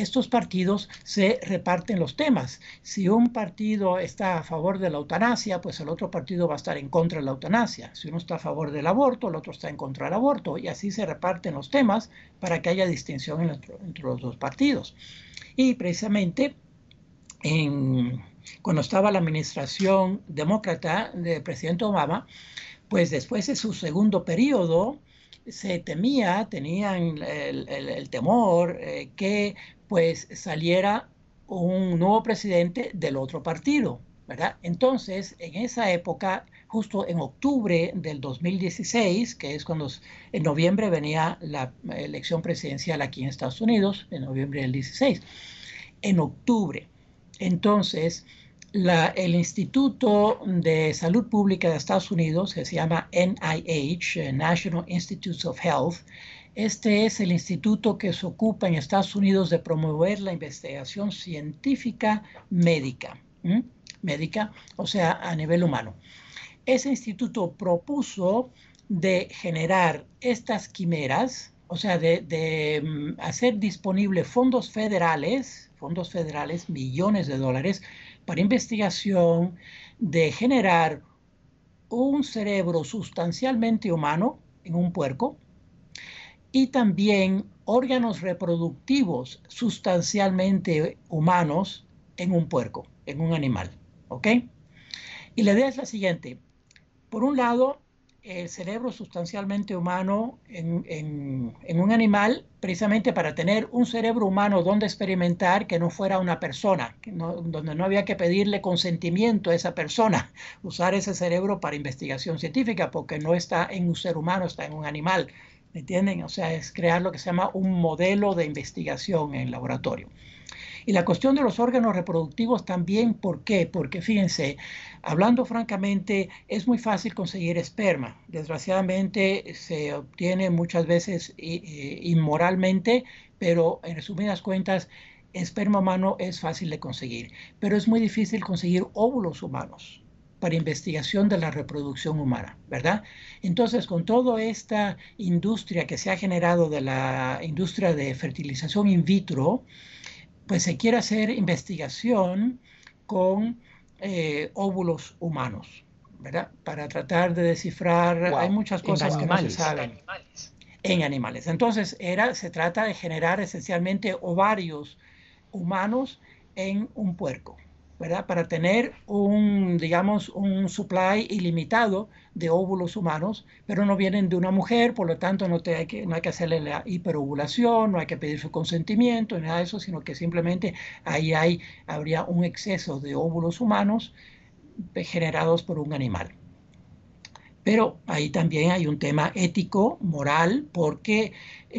estos partidos se reparten los temas. Si un partido está a favor de la eutanasia, pues el otro partido va a estar en contra de la eutanasia. Si uno está a favor del aborto, el otro está en contra del aborto. Y así se reparten los temas para que haya distinción entre, los dos partidos. Y precisamente cuando estaba la administración demócrata del presidente Obama, pues después de su segundo periodo, se temía, tenían el, temor eh, que pues saliera un nuevo presidente del otro partido, ¿verdad? Entonces, en esa época, justo en octubre del 2016, que es cuando en noviembre venía la elección presidencial aquí en Estados Unidos, en noviembre del 16, en octubre. Entonces, el Instituto de Salud Pública de Estados Unidos, que se llama NIH, eh, National Institutes of Health, este es el instituto que se ocupa en Estados Unidos de promover la investigación científica médica, médica, o sea, a nivel humano. Ese instituto propuso de generar estas quimeras, o sea, de, de mm, hacer disponibles fondos federales, fondos federales, millones de dólares, para investigación, de generar un cerebro sustancialmente humano en un puerco, y también órganos reproductivos sustancialmente humanos en un puerco, en un animal. ¿Ok? Y la idea es la siguiente. Por un lado, el cerebro sustancialmente humano en, un animal precisamente para tener un cerebro humano donde experimentar que no fuera una persona, donde no había que pedirle consentimiento a esa persona, usar ese cerebro para investigación científica, porque no está en un ser humano, está en un animal. ¿Me? O sea, es crear lo que se llama un modelo de investigación en laboratorio. Y la cuestión de los órganos reproductivos también, ¿por qué? Porque fíjense, hablando francamente, es muy fácil conseguir esperma. Desgraciadamente se obtiene muchas veces inmoralmente, pero en resumidas cuentas, esperma humano es fácil de conseguir. Pero es muy difícil conseguir óvulos humanos para investigación de la reproducción humana, ¿verdad? Entonces, con toda esta industria que se ha generado de la industria de fertilización in vitro, pues se quiere hacer investigación con eh, óvulos humanos, ¿verdad? Para tratar de descifrar, hay muchas cosas que no se saben. En animales. En animales. Entonces, era, se trata de generar esencialmente ovarios humanos en un puerco. Para tener un, digamos, un supply ilimitado de óvulos humanos, pero no vienen de una mujer, por lo tanto no, te hay, que, no hay que hacerle la hiperovulación, no hay que pedir su consentimiento, nada de eso, sino que simplemente ahí hay, habría un exceso de óvulos humanos generados por un animal. Pero ahí también hay un tema ético, moral, porque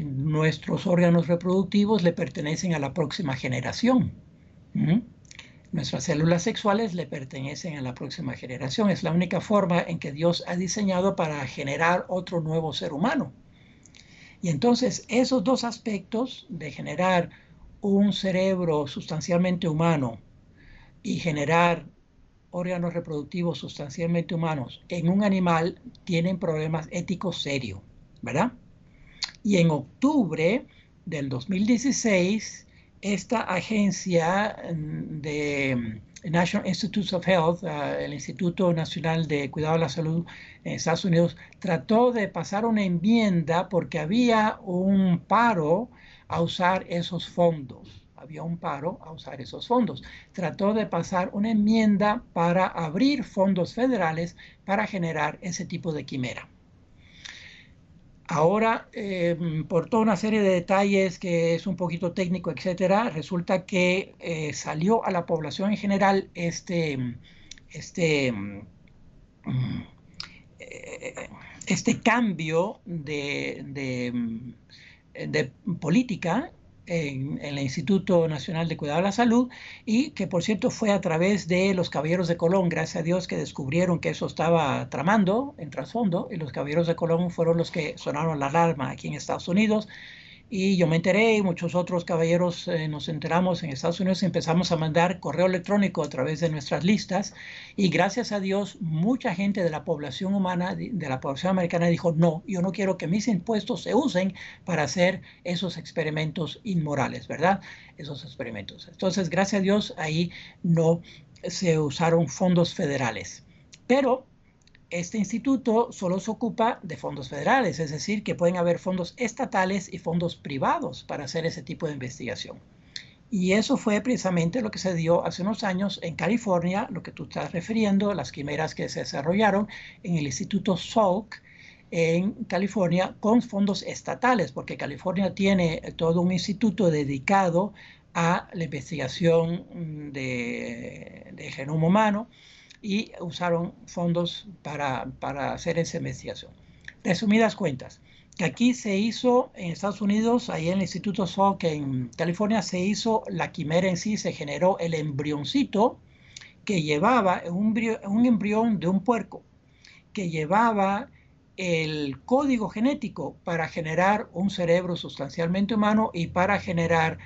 nuestros órganos reproductivos le pertenecen a la próxima generación. Nuestras células sexuales le pertenecen a la próxima generación. Es la única forma en que Dios ha diseñado para generar otro nuevo ser humano. Y entonces esos dos aspectos de generar un cerebro sustancialmente humano y generar órganos reproductivos sustancialmente humanos en un animal tienen problemas éticos serios, ¿verdad? Y en octubre del 2016, esta agencia mm, de mm, National Institutes of Health, ah, el Instituto Nacional de Cuidado de la Salud en Estados Unidos, trató de pasar una enmienda porque había un paro a usar esos fondos. Había un paro a usar esos fondos. Trató de pasar una enmienda para abrir fondos federales para generar ese tipo de quimera. Ahora, em, por toda una serie de detalles que es un poquito técnico, etcétera, resulta que eh, salió a la población en general este, este, mm, eh, este cambio de, de, de política en, el Instituto Nacional de Cuidado de la Salud y que por cierto fue a través de los Caballeros de Colón, gracias a Dios que descubrieron que eso estaba tramando en trasfondo y los Caballeros de Colón fueron los que sonaron la alarma aquí en Estados Unidos y yo me enteré y muchos otros caballeros eh, nos enteramos en Estados Unidos y empezamos a mandar correo electrónico a través de nuestras listas y gracias a Dios mucha gente de la población humana, de la población americana dijo, no, yo no quiero que mis impuestos se usen para hacer esos experimentos inmorales, ¿verdad? Esos experimentos. Entonces, gracias a Dios ahí no se usaron fondos federales. Pero este instituto solo se ocupa de fondos federales, es decir, que pueden haber fondos estatales y fondos privados para hacer ese tipo de investigación. Y eso fue precisamente lo que se dio hace unos años en California, lo que tú estás refiriendo, las quimeras que se desarrollaron en el Instituto Salk en California con fondos estatales, porque California tiene todo un instituto dedicado a la investigación de, de genoma humano y usaron fondos para, hacer esa investigación. Resumidas cuentas, que aquí se hizo en Estados Unidos, ahí en el Instituto Salk en California, se hizo la quimera en sí, se generó el embrioncito que llevaba un, un embrión de un puerco, que llevaba el código genético para generar un cerebro sustancialmente humano y para generar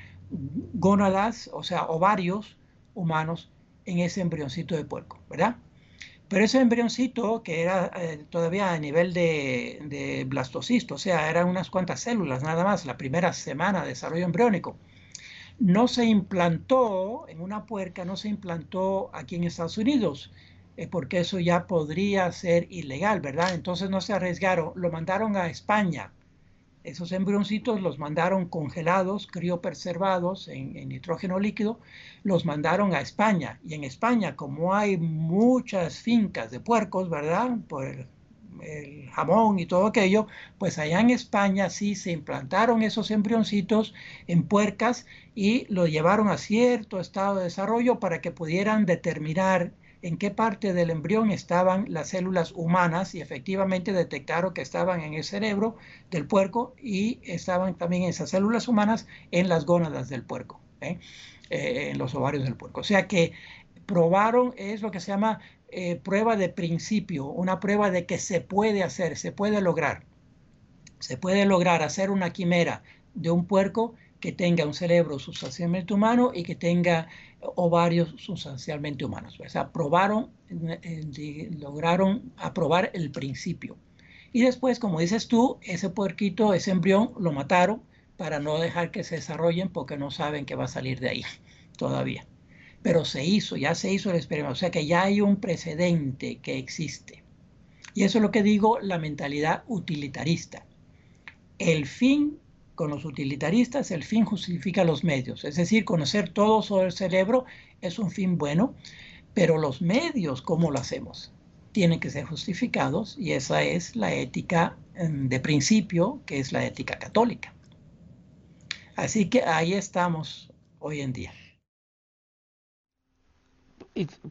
gónadas, o sea, ovarios humanos en ese embrioncito de puerco, ¿verdad? Pero ese embrioncito, que era eh, todavía a nivel de, blastocisto, o sea, eran unas cuantas células nada más, la primera semana de desarrollo embriónico, no se implantó en una puerca, no se implantó aquí en Estados Unidos, eh, porque eso ya podría ser ilegal, ¿verdad? Entonces no se arriesgaron, lo mandaron a España esos embrioncitos los mandaron congelados, criopreservados en, en nitrógeno líquido, los mandaron a España. Y en España, como hay muchas fincas de puercos, ¿verdad? Por el jamón y todo aquello, pues allá en España sí se implantaron esos embrioncitos en puercas y lo llevaron a cierto estado de desarrollo para que pudieran determinar en qué parte del embrión estaban las células humanas y efectivamente detectaron que estaban en el cerebro del puerco y estaban también esas células humanas en las gónadas del puerco, ¿eh? Eh, en los ovarios del puerco. O sea que probaron, es lo que se llama eh, prueba de principio, una prueba de que se puede hacer, se puede lograr. Se puede lograr hacer una quimera de un puerco que tenga un cerebro sustancialmente humano y que tenga ovarios sustancialmente humanos. O sea, probaron, eh, lograron aprobar el principio. Y después, como dices tú, ese puerquito, ese embrión, lo mataron para no dejar que se desarrollen porque no saben que va a salir de ahí todavía pero se hizo, ya se hizo el experimento, o sea que ya hay un precedente que existe. Y eso es lo que digo, la mentalidad utilitarista. El fin con los utilitaristas, el fin justifica los medios, es decir, conocer todo sobre el cerebro es un fin bueno, pero los medios, ¿cómo lo hacemos? Tienen que ser justificados y esa es la ética mm, de principio, que es la ética católica. Así que ahí estamos hoy en día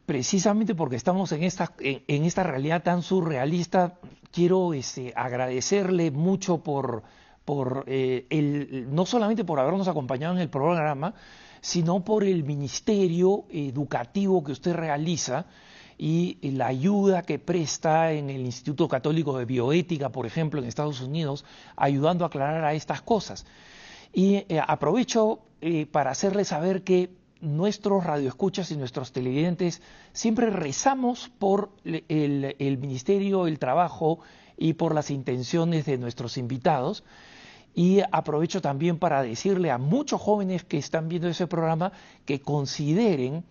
precisamente porque estamos en esta, en, esta realidad tan surrealista, quiero este, agradecerle mucho por, por eh, el, no solamente por habernos acompañado en el programa, sino por el ministerio educativo que usted realiza y la ayuda que presta en el Instituto Católico de Bioética, por ejemplo, en Estados Unidos, ayudando a aclarar a estas cosas. Y eh, aprovecho eh, para hacerle saber que nuestros radioescuchas y nuestros televidentes siempre rezamos por el, ministerio, el trabajo y por las intenciones de nuestros invitados. Y aprovecho también para decirle a muchos jóvenes que están viendo ese programa que consideren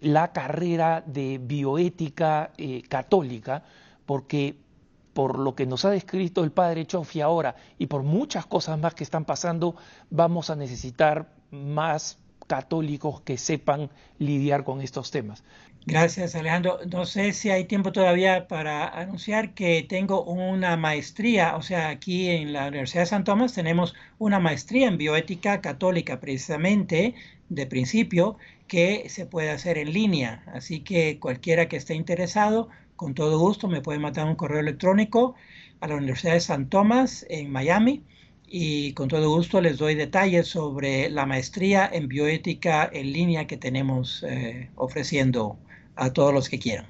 la carrera de bioética eh, católica, porque por lo que nos ha descrito el padre Chofi ahora y por muchas cosas más que están pasando, vamos a necesitar más católicos que sepan lidiar con estos temas.
Gracias, Alejandro. No sé si hay tiempo todavía para anunciar que tengo una maestría, o sea, aquí en la Universidad de San Tomás tenemos una maestría en bioética católica, precisamente de principio, que se puede hacer en línea. Así que cualquiera que esté interesado, con todo gusto, me puede mandar un correo electrónico a la Universidad de San Tomás en Miami y con todo gusto les doy detalles sobre la maestría en bioética en línea que tenemos eh, ofreciendo a todos los que quieran.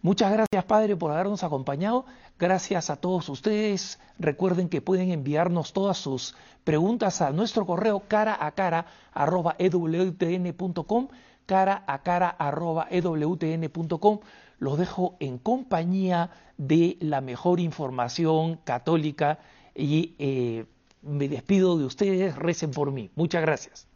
Muchas gracias, Padre, por habernos acompañado. Gracias a todos ustedes. Recuerden que pueden enviarnos todas sus preguntas a nuestro correo cara a cara arroba ewtn.com, cara a cara arroba ewtn.com. Los dejo en compañía de la mejor información católica y eh, me despido de ustedes, recen por mí. Muchas gracias.